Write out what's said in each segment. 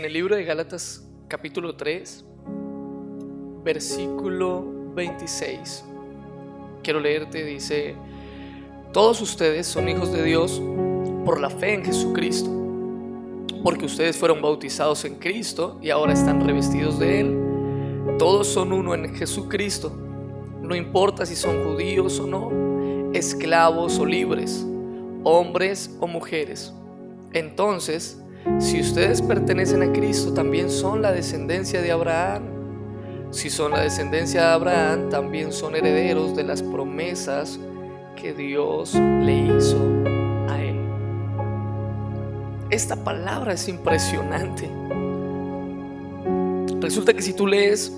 En el libro de Gálatas capítulo 3, versículo 26, quiero leerte, dice, todos ustedes son hijos de Dios por la fe en Jesucristo, porque ustedes fueron bautizados en Cristo y ahora están revestidos de Él. Todos son uno en Jesucristo, no importa si son judíos o no, esclavos o libres, hombres o mujeres. Entonces, si ustedes pertenecen a Cristo, también son la descendencia de Abraham. Si son la descendencia de Abraham, también son herederos de las promesas que Dios le hizo a él. Esta palabra es impresionante. Resulta que si tú lees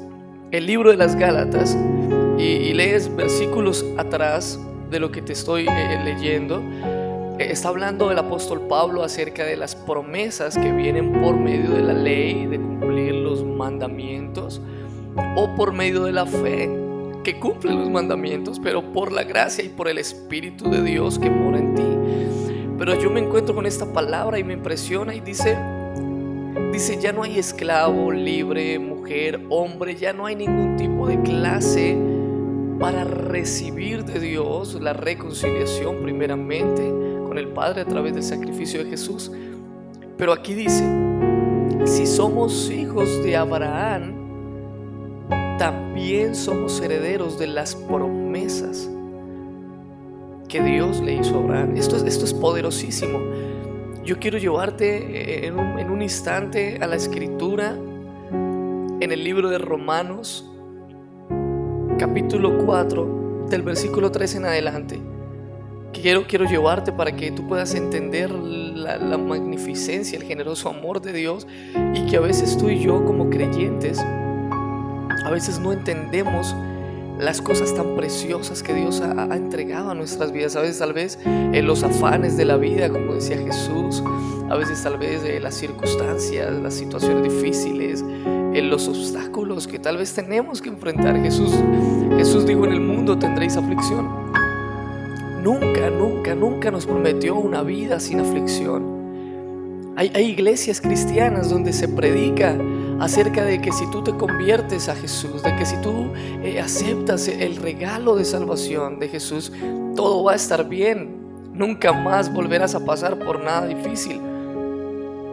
el libro de las Gálatas y, lees versículos atrás de lo que te estoy eh, leyendo, está hablando el apóstol Pablo acerca de las promesas que vienen por medio de la ley, de cumplir los mandamientos, o por medio de la fe, que cumple los mandamientos, pero por la gracia y por el Espíritu de Dios que mora en ti. Pero yo me encuentro con esta palabra y me impresiona y dice, dice, ya no hay esclavo, libre, mujer, hombre, ya no hay ningún tipo de clase para recibir de Dios la reconciliación primeramente con el Padre a través del sacrificio de Jesús. Pero aquí dice, si somos hijos de Abraham, también somos herederos de las promesas que Dios le hizo a Abraham. Esto es, esto es poderosísimo. Yo quiero llevarte en un, en un instante a la escritura en el libro de Romanos, capítulo 4, del versículo 3 en adelante quiero, quiero llevarte para que tú puedas entender la, magnificencia, el generoso amor de Dios y que a veces tú y yo como creyentes, a veces no entendemos las cosas tan preciosas que Dios ha, entregado a nuestras vidas. A veces tal vez en los afanes de la vida, como decía Jesús, a veces tal vez en las circunstancias, las situaciones difíciles, en los obstáculos que tal vez tenemos que enfrentar. Jesús, Jesús dijo en el mundo tendréis aflicción nunca, nunca, nunca nos prometió una vida sin aflicción. Hay, iglesias cristianas donde se predica acerca de que si tú te conviertes a Jesús, de que si tú eh, aceptas el regalo de salvación de Jesús, todo va a estar bien. Nunca más volverás a pasar por nada difícil.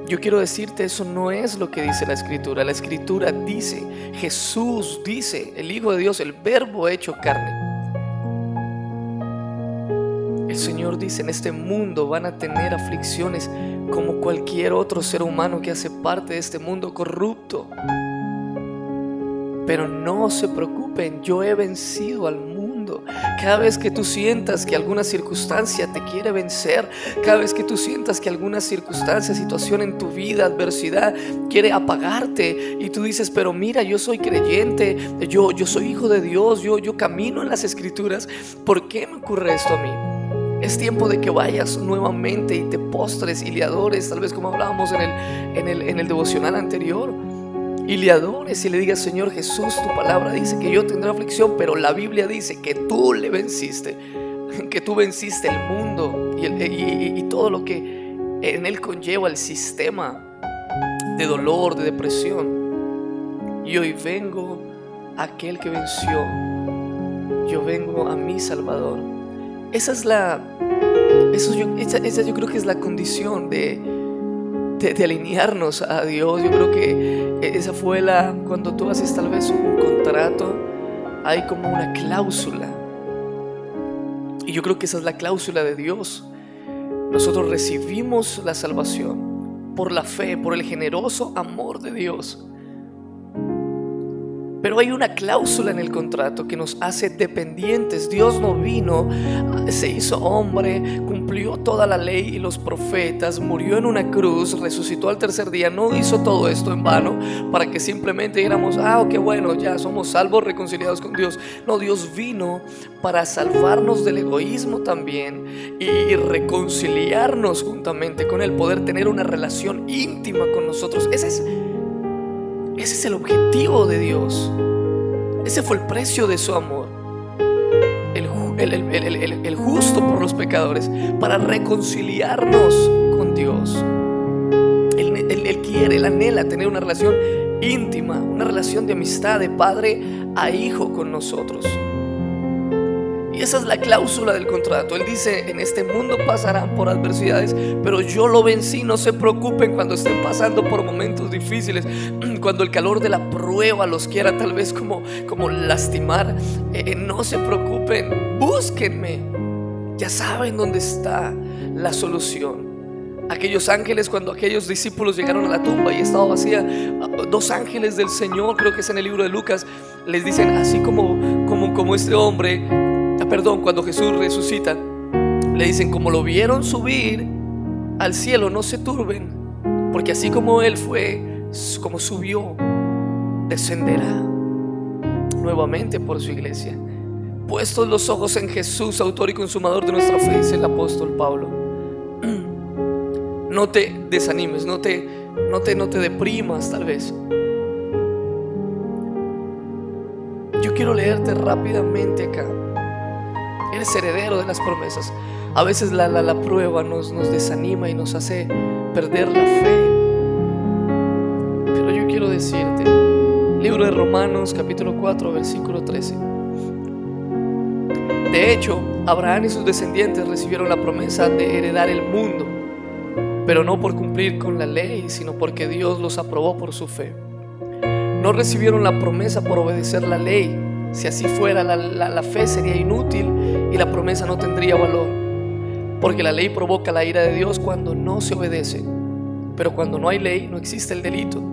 Yo quiero decirte, eso no es lo que dice la escritura. La escritura dice, Jesús dice, el Hijo de Dios, el verbo hecho carne Señor dice, en este mundo van a tener aflicciones como cualquier otro ser humano que hace parte de este mundo corrupto. Pero no se preocupen, yo he vencido al mundo. Cada vez que tú sientas que alguna circunstancia te quiere vencer, cada vez que tú sientas que alguna circunstancia, situación en tu vida, adversidad, quiere apagarte y tú dices, pero mira, yo soy creyente, yo, yo soy hijo de Dios, yo, yo camino en las escrituras, ¿por qué me ocurre esto a mí? Es tiempo de que vayas nuevamente y te postres y le adores, tal vez como hablábamos en el, en el, en el devocional anterior. Y le adores y le digas, Señor Jesús, tu palabra dice que yo tendré aflicción, pero la Biblia dice que tú le venciste, que tú venciste el mundo y, todo lo que en él conlleva el sistema de dolor, de depresión. Y hoy vengo a aquel que venció. Yo vengo a mi Salvador. Esa es la. Eso yo, esa, yo creo que es la condición de, de, alinearnos a Dios. Yo creo que esa fue la. Cuando tú haces tal vez un contrato, hay como una cláusula. Y yo creo que esa es la cláusula de Dios. Nosotros recibimos la salvación por la fe, por el generoso amor de Dios. Pero hay una cláusula en el contrato que nos hace dependientes. Dios no vino, se hizo hombre, cumplió toda la ley y los profetas, murió en una cruz, resucitó al tercer día. No hizo todo esto en vano para que simplemente dijéramos, ah, qué bueno, ya somos salvos, reconciliados con Dios. No, Dios vino para salvarnos del egoísmo también y reconciliarnos juntamente con Él, poder tener una relación íntima con nosotros. Ese es ese es el objetivo de Dios. Ese fue el precio de su amor. El, justo por los pecadores, para reconciliarnos con Dios. El, quiere, Él anhela tener una relación íntima, una relación de amistad de padre a hijo con nosotros. Esa es la cláusula del contrato. Él dice, en este mundo pasarán por adversidades, pero yo lo vencí. No se preocupen cuando estén pasando por momentos difíciles, cuando el calor de la prueba los quiera tal vez como, como lastimar. Eh, no se preocupen, búsquenme. Ya saben dónde está la solución. Aquellos ángeles, cuando aquellos discípulos llegaron a la tumba y estaba vacía, dos ángeles del Señor, creo que es en el libro de Lucas, les dicen, así como, como, como este hombre perdón, cuando Jesús resucita, le dicen, como lo vieron subir al cielo, no se turben, porque así como Él fue, como subió, descenderá nuevamente por su iglesia. Puestos los ojos en Jesús, autor y consumador de nuestra fe, dice el apóstol Pablo. No te desanimes, no te, no te, no te deprimas tal vez. Yo quiero leerte rápidamente acá Eres heredero de las promesas. A veces la, la, prueba nos, nos desanima y nos hace perder la fe. Pero yo quiero decirte, libro de Romanos capítulo 4 versículo 13. De hecho, Abraham y sus descendientes recibieron la promesa de heredar el mundo, pero no por cumplir con la ley, sino porque Dios los aprobó por su fe. No recibieron la promesa por obedecer la ley, si así fuera, la, fe sería inútil y la promesa no tendría valor. Porque la ley provoca la ira de Dios cuando no se obedece. Pero cuando no hay ley, no existe el delito.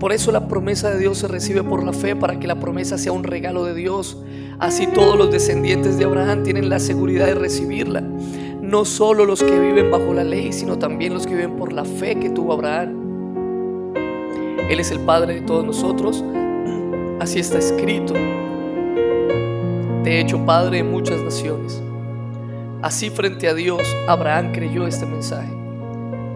Por eso la promesa de Dios se recibe por la fe, para que la promesa sea un regalo de Dios. Así todos los descendientes de Abraham tienen la seguridad de recibirla. No solo los que viven bajo la ley, sino también los que viven por la fe que tuvo Abraham. Él es el Padre de todos nosotros. Así está escrito te he hecho padre de muchas naciones. Así frente a Dios, Abraham creyó este mensaje,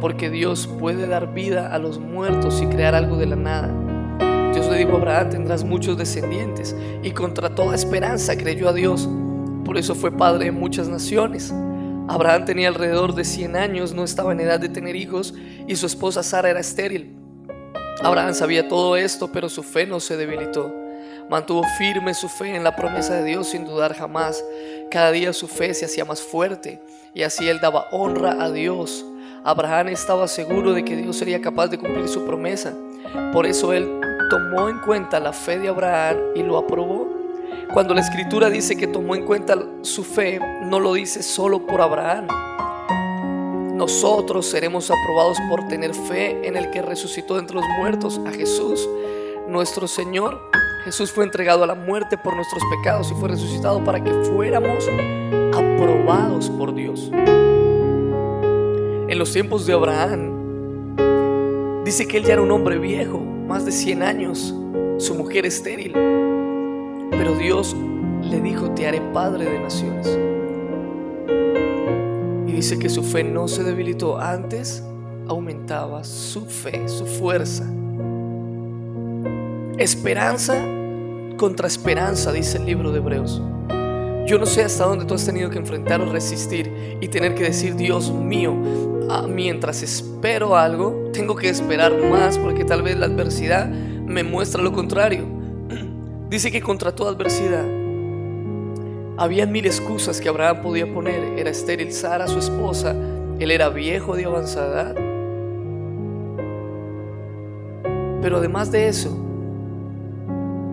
porque Dios puede dar vida a los muertos y crear algo de la nada. Dios le dijo a Abraham, tendrás muchos descendientes, y contra toda esperanza creyó a Dios. Por eso fue padre de muchas naciones. Abraham tenía alrededor de 100 años, no estaba en edad de tener hijos, y su esposa Sara era estéril. Abraham sabía todo esto, pero su fe no se debilitó. Mantuvo firme su fe en la promesa de Dios sin dudar jamás. Cada día su fe se hacía más fuerte y así él daba honra a Dios. Abraham estaba seguro de que Dios sería capaz de cumplir su promesa. Por eso él tomó en cuenta la fe de Abraham y lo aprobó. Cuando la escritura dice que tomó en cuenta su fe, no lo dice solo por Abraham. Nosotros seremos aprobados por tener fe en el que resucitó entre los muertos, a Jesús, nuestro Señor. Jesús fue entregado a la muerte por nuestros pecados y fue resucitado para que fuéramos aprobados por Dios. En los tiempos de Abraham, dice que él ya era un hombre viejo, más de 100 años, su mujer estéril. Pero Dios le dijo, te haré padre de naciones. Y dice que su fe no se debilitó, antes aumentaba su fe, su fuerza. Esperanza contra esperanza, dice el libro de Hebreos. Yo no sé hasta dónde tú has tenido que enfrentar o resistir y tener que decir, Dios mío, ah, mientras espero algo, tengo que esperar más porque tal vez la adversidad me muestra lo contrario. Dice que contra toda adversidad había mil excusas que Abraham podía poner. Era estéril Sara, su esposa, él era viejo de avanzada edad. Pero además de eso,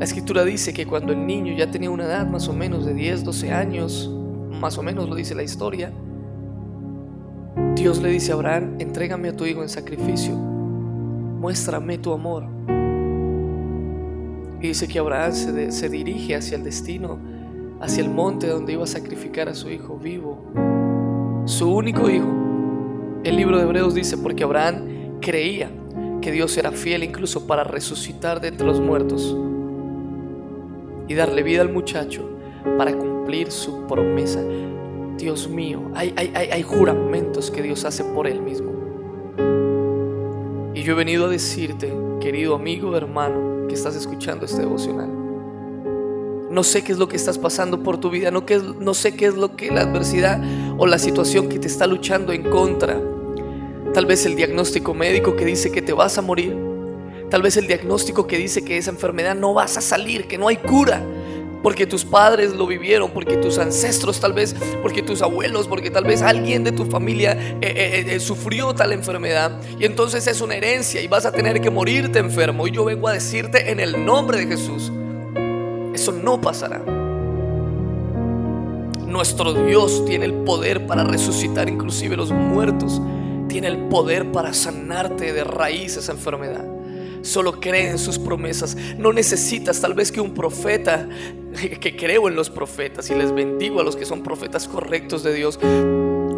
la escritura dice que cuando el niño ya tenía una edad más o menos de 10, 12 años, más o menos lo dice la historia, Dios le dice a Abraham, entrégame a tu hijo en sacrificio, muéstrame tu amor. Y dice que Abraham se, dirige hacia el destino, hacia el monte donde iba a sacrificar a su hijo vivo, su único hijo. El libro de Hebreos dice, porque Abraham creía que Dios era fiel incluso para resucitar de entre los muertos y darle vida al muchacho para cumplir su promesa. Dios mío, hay, hay, hay, juramentos que Dios hace por Él mismo. Y yo he venido a decirte, querido amigo, hermano, que estás escuchando este devocional. No sé qué es lo que estás pasando por tu vida, no, qué no sé qué es lo que la adversidad o la situación que te está luchando en contra Tal vez el diagnóstico médico que dice que te vas a morir. Tal vez el diagnóstico que dice que esa enfermedad no vas a salir, que no hay cura porque tus padres lo vivieron, porque tus ancestros tal vez, porque tus abuelos, porque tal vez alguien de tu familia eh, eh, eh, sufrió tal enfermedad. Y entonces es una herencia y vas a tener que morirte enfermo. Y yo vengo a decirte en el nombre de Jesús, eso no pasará. Nuestro Dios tiene el poder para resucitar inclusive los muertos. Tiene el poder para sanarte de raíz esa enfermedad. Solo cree en sus promesas. No necesitas tal vez que un profeta, que creo en los profetas y les bendigo a los que son profetas correctos de Dios.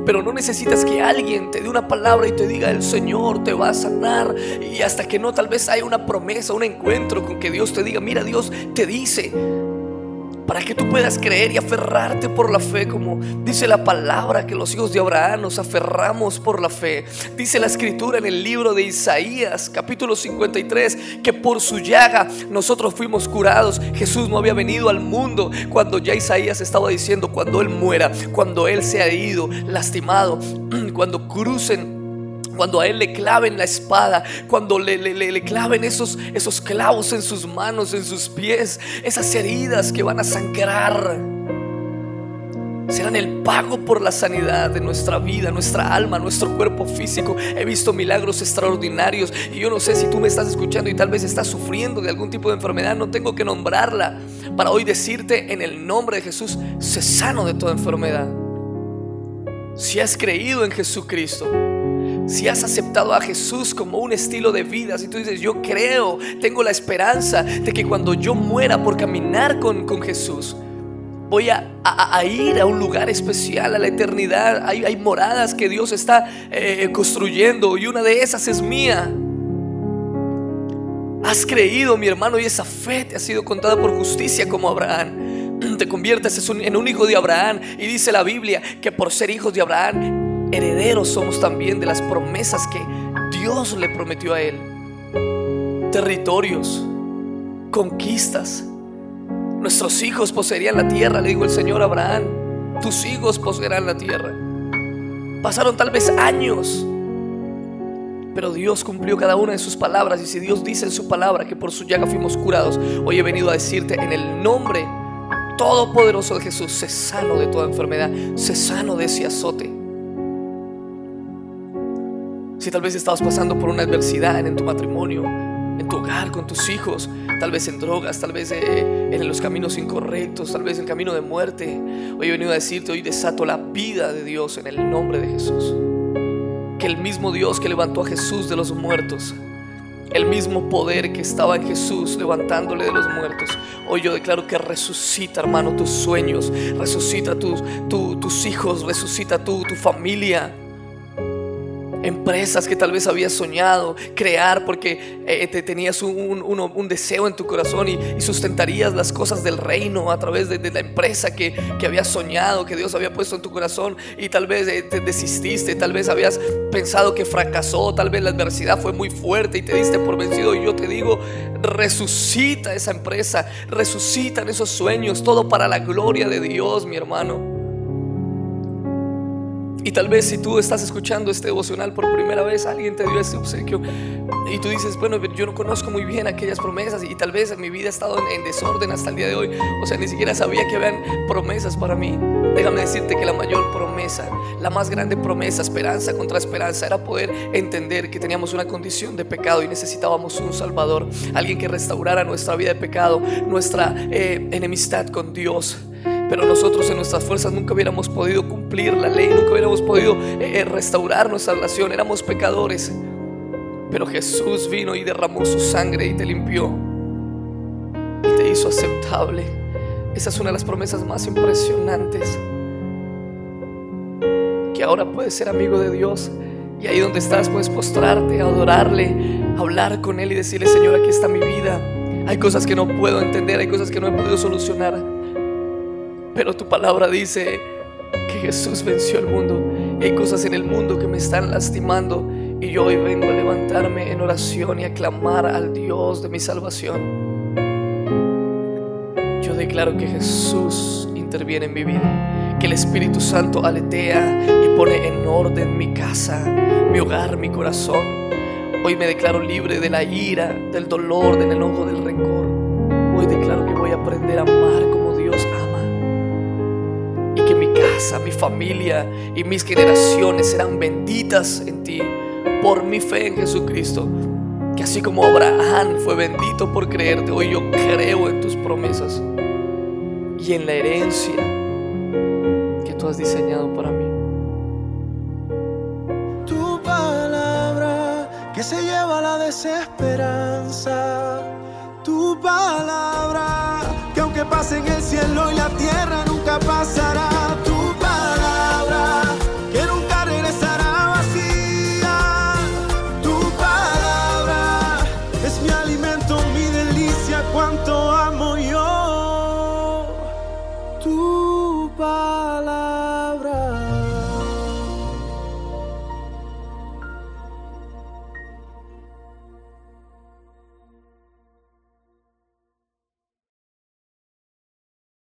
Pero no necesitas que alguien te dé una palabra y te diga el Señor te va a sanar. Y hasta que no, tal vez haya una promesa, un encuentro con que Dios te diga, mira, Dios te dice, para que tú puedas creer y aferrarte por la fe, como dice la palabra que los hijos de Abraham nos aferramos por la fe. Dice la escritura en el libro de Isaías, capítulo 53, que por su llaga nosotros fuimos curados. Jesús no había venido al mundo cuando ya Isaías estaba diciendo, cuando Él muera, cuando Él se ha ido, lastimado, cuando crucen cuando a Él le claven la espada, cuando le, le, claven esos, esos clavos en sus manos, en sus pies, esas heridas que van a sangrar, serán el pago por la sanidad de nuestra vida, nuestra alma, nuestro cuerpo físico. He visto milagros extraordinarios y yo no sé si tú me estás escuchando y tal vez estás sufriendo de algún tipo de enfermedad, no tengo que nombrarla para hoy decirte en el nombre de Jesús, sé sano de toda enfermedad. Si has creído en Jesucristo, si has aceptado a Jesús como un estilo de vida, si tú dices, yo creo, tengo la esperanza de que cuando yo muera por caminar con, Jesús, voy a, ir a un lugar especial, a la eternidad. Hay, moradas que Dios está eh, construyendo y una de esas es mía. Has creído, mi hermano, y esa fe te ha sido contada por justicia como Abraham. Te conviertes en un hijo de Abraham y dice la Biblia que por ser hijos de Abraham herederos somos también de las promesas que Dios le prometió a él. Territorios, conquistas. Nuestros hijos poseerían la tierra, le dijo el Señor a Abraham. Tus hijos poseerán la tierra. Pasaron tal vez años, pero Dios cumplió cada una de sus palabras. Y si Dios dice en su palabra que por su llaga fuimos curados, hoy he venido a decirte en el nombre todopoderoso de Jesús, sé sano de toda enfermedad, sé sano de ese azote. Si tal vez estabas pasando por una adversidad en tu matrimonio, en tu hogar, con tus hijos, tal vez en drogas, tal vez eh, en los caminos incorrectos, tal vez en camino de muerte. Hoy he venido a decirte, hoy desato la vida de Dios en el nombre de Jesús. Que el mismo Dios que levantó a Jesús de los muertos, el mismo poder que estaba en Jesús levantándole de los muertos, hoy yo declaro que resucita, hermano, tus sueños, resucita tus, tus hijos, resucita tu, tu familia empresas que tal vez habías soñado crear porque eh, te tenías un, deseo en tu corazón y, sustentarías las cosas del reino a través de, la empresa que, que, habías soñado, que Dios había puesto en tu corazón y tal vez eh, te desististe, tal vez habías pensado que fracasó, tal vez la adversidad fue muy fuerte y te diste por vencido y yo te digo, resucita esa empresa, resucitan esos sueños, todo para la gloria de Dios, mi hermano. Y tal vez si tú estás escuchando este devocional por primera vez, alguien te dio este obsequio y tú dices, bueno, yo no conozco muy bien aquellas promesas y tal vez mi vida ha estado en, desorden hasta el día de hoy. O sea, ni siquiera sabía que habían promesas para mí. Déjame decirte que la mayor promesa, la más grande promesa, esperanza contra esperanza, era poder entender que teníamos una condición de pecado y necesitábamos un Salvador, alguien que restaurara nuestra vida de pecado, nuestra eh, enemistad con Dios. Pero nosotros en nuestras fuerzas nunca hubiéramos podido cumplir la ley, nunca hubiéramos podido eh, eh, restaurar nuestra relación, éramos pecadores. Pero Jesús vino y derramó su sangre y te limpió y te hizo aceptable. Esa es una de las promesas más impresionantes. Que ahora puedes ser amigo de Dios y ahí donde estás puedes postrarte, adorarle, hablar con Él y decirle, Señor, aquí está mi vida. Hay cosas que no puedo entender, hay cosas que no he podido solucionar pero tu palabra dice que Jesús venció el mundo. hay cosas en el mundo que me están lastimando. Y yo hoy vengo a levantarme en oración y a clamar al Dios de mi salvación. Yo declaro que Jesús interviene en mi vida que el Espíritu Santo aletea y pone en orden mi casa, mi hogar, mi corazón. Hoy me declaro libre de la ira, del dolor, del enojo, del rencor. Hoy declaro que voy a aprender a amar como Dios ama. Casa, mi familia y mis generaciones serán benditas en ti por mi fe en Jesucristo. Que así como Abraham fue bendito por creerte, hoy yo creo en tus promesas y en la herencia que tú has diseñado para mí. Tu palabra que se lleva la desesperanza. Tu palabra que aunque pase en el cielo y la tierra nunca pasa